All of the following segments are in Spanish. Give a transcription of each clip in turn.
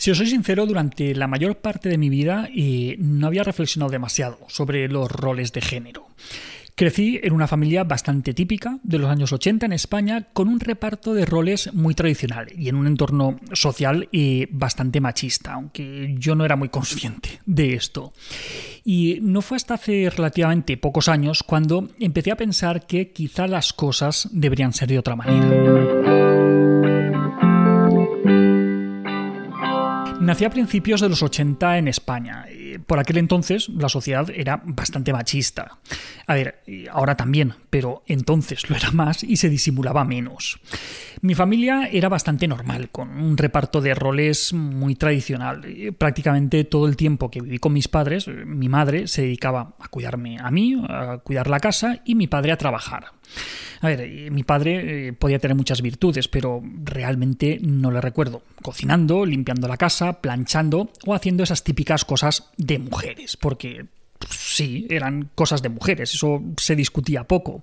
Si os soy sincero, durante la mayor parte de mi vida eh, no había reflexionado demasiado sobre los roles de género. Crecí en una familia bastante típica de los años 80 en España, con un reparto de roles muy tradicional y en un entorno social eh, bastante machista, aunque yo no era muy consciente de esto. Y no fue hasta hace relativamente pocos años cuando empecé a pensar que quizá las cosas deberían ser de otra manera. Nací a principios de los 80 en España. Por aquel entonces la sociedad era bastante machista. A ver, ahora también, pero entonces lo era más y se disimulaba menos. Mi familia era bastante normal, con un reparto de roles muy tradicional. Prácticamente todo el tiempo que viví con mis padres, mi madre se dedicaba a cuidarme a mí, a cuidar la casa y mi padre a trabajar. A ver, mi padre eh, podía tener muchas virtudes, pero realmente no le recuerdo. Cocinando, limpiando la casa, planchando o haciendo esas típicas cosas de mujeres, porque sí, eran cosas de mujeres, eso se discutía poco.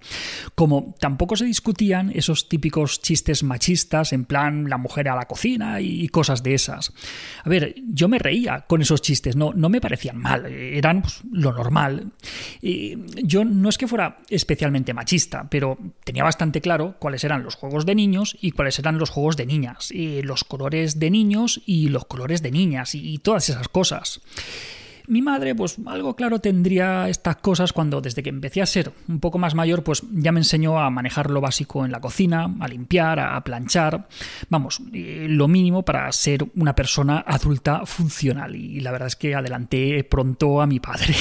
Como tampoco se discutían esos típicos chistes machistas, en plan la mujer a la cocina y cosas de esas. A ver, yo me reía con esos chistes, no, no me parecían mal, eran pues, lo normal. Y yo no es que fuera especialmente machista, pero tenía bastante claro cuáles eran los juegos de niños y cuáles eran los juegos de niñas, y los colores de niños y los colores de niñas y todas esas cosas. Mi madre, pues algo claro tendría estas cosas cuando desde que empecé a ser un poco más mayor, pues ya me enseñó a manejar lo básico en la cocina, a limpiar, a planchar, vamos, lo mínimo para ser una persona adulta funcional. Y la verdad es que adelanté pronto a mi padre.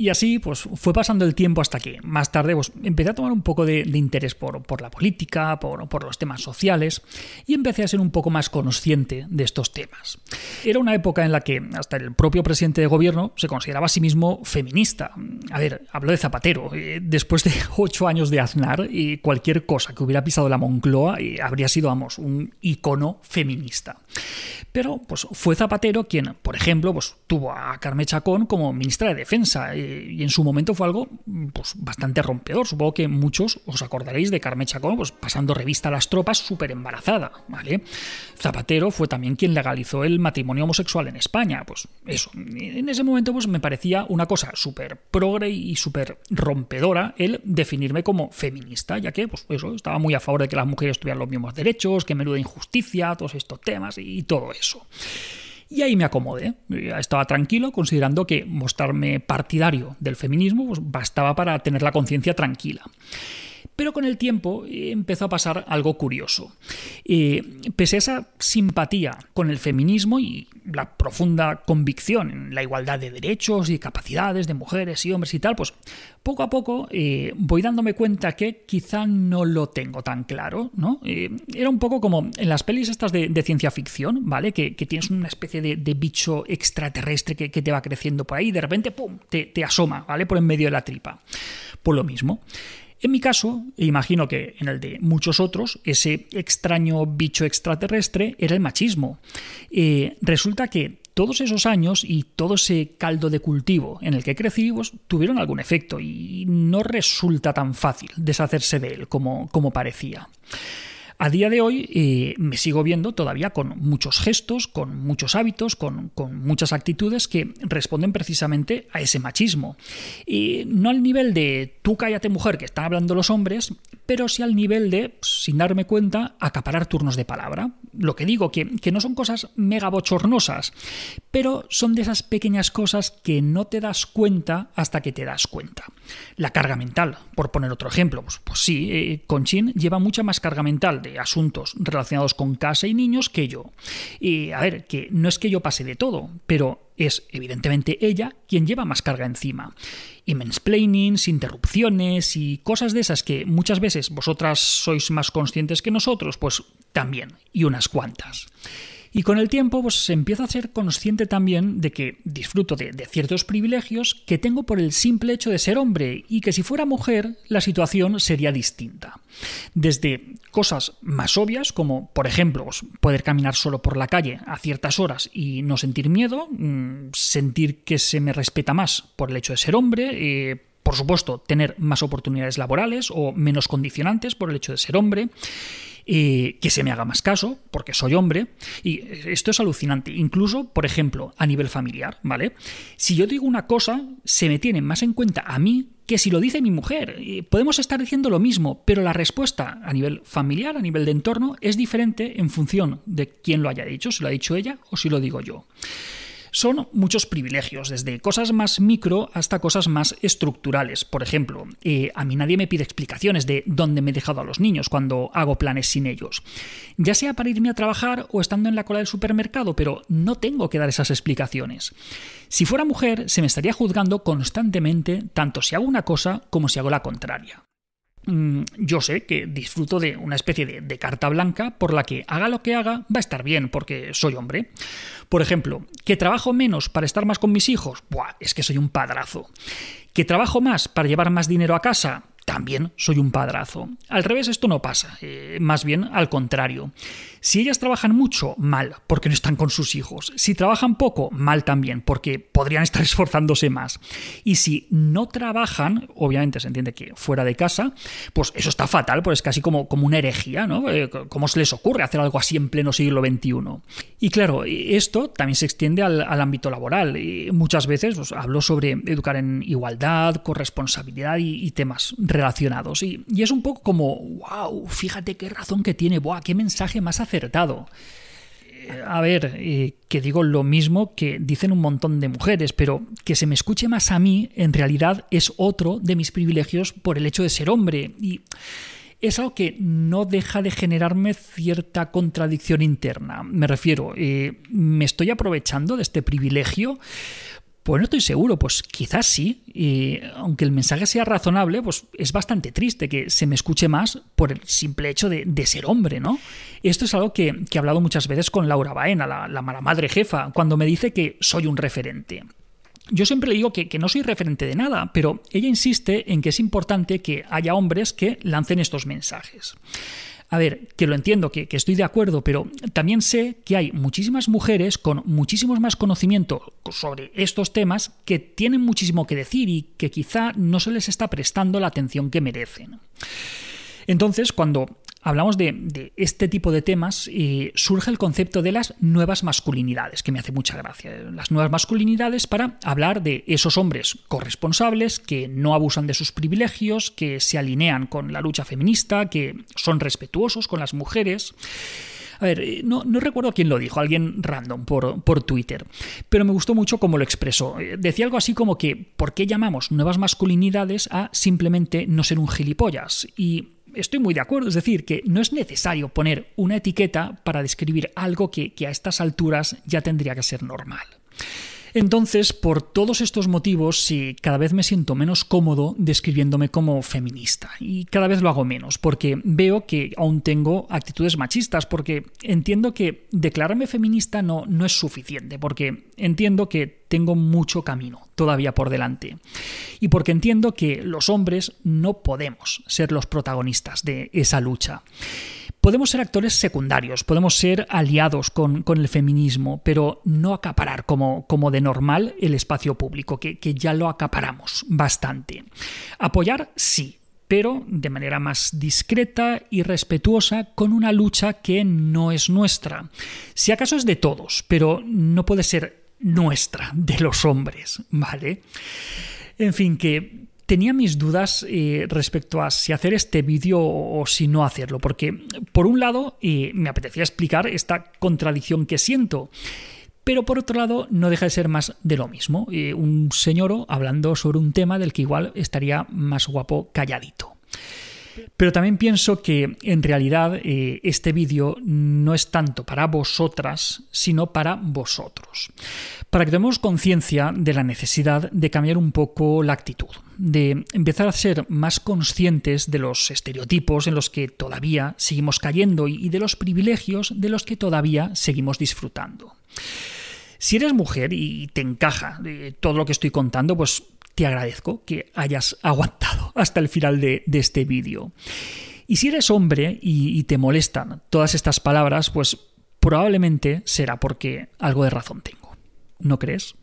Y así pues fue pasando el tiempo hasta que más tarde pues, empecé a tomar un poco de, interés por, por, la política, por, por, los temas sociales y empecé a ser un poco más consciente de estos temas. Era una época en la que hasta el propio presidente de gobierno se consideraba a sí mismo feminista. A ver, hablo de Zapatero. Eh, después de ocho años de Aznar, y cualquier cosa que hubiera pisado la Moncloa eh, habría sido, vamos, un icono feminista. Pero pues fue Zapatero quien, por ejemplo, pues, tuvo a Carme Chacón como ministra de Defensa en su momento fue algo pues, bastante rompedor. Supongo que muchos os acordaréis de Carme Chacón pues, pasando revista a las tropas súper embarazada. ¿vale? Zapatero fue también quien legalizó el matrimonio homosexual en España. Pues eso, en ese momento pues, me parecía una cosa súper progre y súper rompedora el definirme como feminista, ya que pues, eso, estaba muy a favor de que las mujeres tuvieran los mismos derechos, que menuda injusticia, todos estos temas y todo eso. Y ahí me acomodé. Estaba tranquilo, considerando que mostrarme partidario del feminismo pues, bastaba para tener la conciencia tranquila. Pero con el tiempo eh, empezó a pasar algo curioso. Eh, pese a esa simpatía con el feminismo y la profunda convicción en la igualdad de derechos y capacidades de mujeres y hombres y tal, pues poco a poco eh, voy dándome cuenta que quizá no lo tengo tan claro, ¿no? era un poco como en las pelis estas de, ciencia ficción, ¿vale? Que, tienes una especie de, bicho extraterrestre que, te va creciendo por ahí y de repente, ¡pum!, te, te asoma, ¿vale? Por en medio de la tripa. Por lo mismo. En mi caso, imagino que en el de muchos otros, ese extraño bicho extraterrestre era el machismo. Eh, resulta que todos esos años y todo ese caldo de cultivo en el que crecí pues, tuvieron algún efecto y no resulta tan fácil deshacerse de él como, como parecía. A día de hoy eh, me sigo viendo todavía con muchos gestos, con muchos hábitos, con, muchas actitudes que responden precisamente a ese machismo. Y no al nivel de tú cállate mujer que están hablando los hombres, pero sí al nivel de, sin darme cuenta, acaparar turnos de palabra. Lo que digo, que, que no son cosas mega bochornosas, pero son de esas pequeñas cosas que no te das cuenta hasta que te das cuenta. La carga mental, por poner otro ejemplo, pues, pues sí, eh, Conchín lleva mucha más carga mental de asuntos relacionados con casa y niños que yo. Y a ver, que no es que yo pase de todo, pero es evidentemente ella quien lleva más carga encima. Y mansplainings, interrupciones y cosas de esas que muchas veces vosotras sois más conscientes que nosotros, pues también, y unas cuantas. Y con el tiempo, pues empiezo a ser consciente también de que disfruto de, ciertos privilegios que tengo por el simple hecho de ser hombre y que si fuera mujer la situación sería distinta. Desde cosas más obvias, como por ejemplo pues, poder caminar solo por la calle a ciertas horas y no sentir miedo, mm, sentir que se me respeta más por el hecho de ser hombre, eh, por supuesto, tener más oportunidades laborales o menos condicionantes por el hecho de ser hombre que se me haga más caso, porque soy hombre, y esto es alucinante, incluso, por ejemplo, a nivel familiar, ¿vale? Si yo digo una cosa, se me tiene más en cuenta a mí que si lo dice mi mujer. Podemos estar diciendo lo mismo, pero la respuesta a nivel familiar, a nivel de entorno, es diferente en función de quién lo haya dicho, si lo ha dicho ella o si lo digo yo. Son muchos privilegios, desde cosas más micro hasta cosas más estructurales. Por ejemplo, eh, a mí nadie me pide explicaciones de dónde me he dejado a los niños cuando hago planes sin ellos. Ya sea para irme a trabajar o estando en la cola del supermercado, pero no tengo que dar esas explicaciones. Si fuera mujer, se me estaría juzgando constantemente tanto si hago una cosa como si hago la contraria. Mm, yo sé que disfruto de una especie de, carta blanca por la que haga lo que haga va a estar bien porque soy hombre. Por ejemplo, que trabajo menos para estar más con mis hijos, Buah, es que soy un padrazo. Que trabajo más para llevar más dinero a casa, también soy un padrazo. Al revés, esto no pasa, eh, más bien al contrario. Si ellas trabajan mucho, mal, porque no están con sus hijos. Si trabajan poco, mal también, porque podrían estar esforzándose más. Y si no trabajan, obviamente se entiende que fuera de casa, pues eso está fatal, pues es casi como, como una herejía, ¿no? Eh, ¿Cómo se les ocurre hacer algo así en pleno siglo XXI? Y claro, esto también se extiende al, ámbito laboral. Muchas veces pues, hablo sobre educar en igualdad, corresponsabilidad y, y temas relacionados. Y, es un poco como, wow, fíjate qué razón que tiene, wow, qué mensaje más acertado. Eh, a ver, eh, que digo lo mismo que dicen un montón de mujeres, pero que se me escuche más a mí, en realidad es otro de mis privilegios por el hecho de ser hombre. Y es algo que no deja de generarme cierta contradicción interna. Me refiero, eh, ¿me estoy aprovechando de este privilegio? Pues no estoy seguro, pues quizás sí, y aunque el mensaje sea razonable, pues es bastante triste que se me escuche más por el simple hecho de, ser hombre, ¿no? Esto es algo que, he hablado muchas veces con Laura Baena, la, la mala madre jefa, cuando me dice que soy un referente. Yo siempre le digo que, no soy referente de nada, pero ella insiste en que es importante que haya hombres que lancen estos mensajes. A ver, que lo entiendo, que, estoy de acuerdo, pero también sé que hay muchísimas mujeres con muchísimos más conocimiento sobre estos temas que tienen muchísimo que decir y que quizá no se les está prestando la atención que merecen. Entonces, cuando hablamos de, este tipo de temas, y surge el concepto de las nuevas masculinidades, que me hace mucha gracia. Las nuevas masculinidades para hablar de esos hombres corresponsables que no abusan de sus privilegios, que se alinean con la lucha feminista, que son respetuosos con las mujeres. A ver, eh, no, recuerdo quién lo dijo, alguien random por, por, Twitter, pero me gustó mucho cómo lo expresó. Eh, decía algo así como que, ¿por qué llamamos nuevas masculinidades a simplemente no ser un gilipollas? Y estoy muy de acuerdo, es decir, que no es necesario poner una etiqueta para describir algo que, a estas alturas ya tendría que ser normal. Entonces, por todos estos motivos, sí, cada vez me siento menos cómodo describiéndome como feminista. Y cada vez lo hago menos, porque veo que aún tengo actitudes machistas, porque entiendo que declararme feminista no, no es suficiente, porque entiendo que tengo mucho camino todavía por delante. Y porque entiendo que los hombres no podemos ser los protagonistas de esa lucha. Podemos ser actores secundarios, podemos ser aliados con, el feminismo, pero no acaparar como, como de normal el espacio público, que, que ya lo acaparamos bastante. Apoyar, sí, pero de manera más discreta y respetuosa con una lucha que no es nuestra. Si acaso es de todos, pero no puede ser nuestra, de los hombres, ¿vale? En fin, que tenía mis dudas eh, respecto a si hacer este vídeo o si no hacerlo, porque por un lado eh, me apetecía explicar esta contradicción que siento, pero por otro lado no deja de ser más de lo mismo, eh, un señor hablando sobre un tema del que igual estaría más guapo calladito. Pero también pienso que en realidad este vídeo no es tanto para vosotras, sino para vosotros. Para que tomemos conciencia de la necesidad de cambiar un poco la actitud de empezar a ser más conscientes de los estereotipos en los que todavía seguimos cayendo y de los privilegios de los que todavía seguimos disfrutando. Si eres mujer y te encaja todo lo que estoy contando, pues te agradezco que hayas aguantado hasta el final de, este vídeo. Y si eres hombre y, y te molestan todas estas palabras, pues probablemente será porque algo de razón tengo. ¿No crees?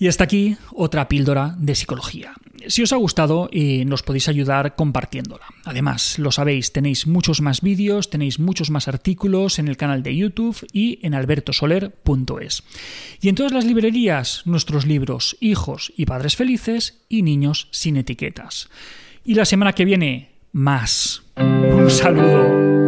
Y hasta aquí otra píldora de psicología. Si os ha gustado, eh, nos podéis ayudar compartiéndola. Además, lo sabéis, tenéis muchos más vídeos, tenéis muchos más artículos en el canal de YouTube y en albertosoler.es. Y en todas las librerías, nuestros libros Hijos y Padres Felices y Niños sin etiquetas. Y la semana que viene, más. Un saludo.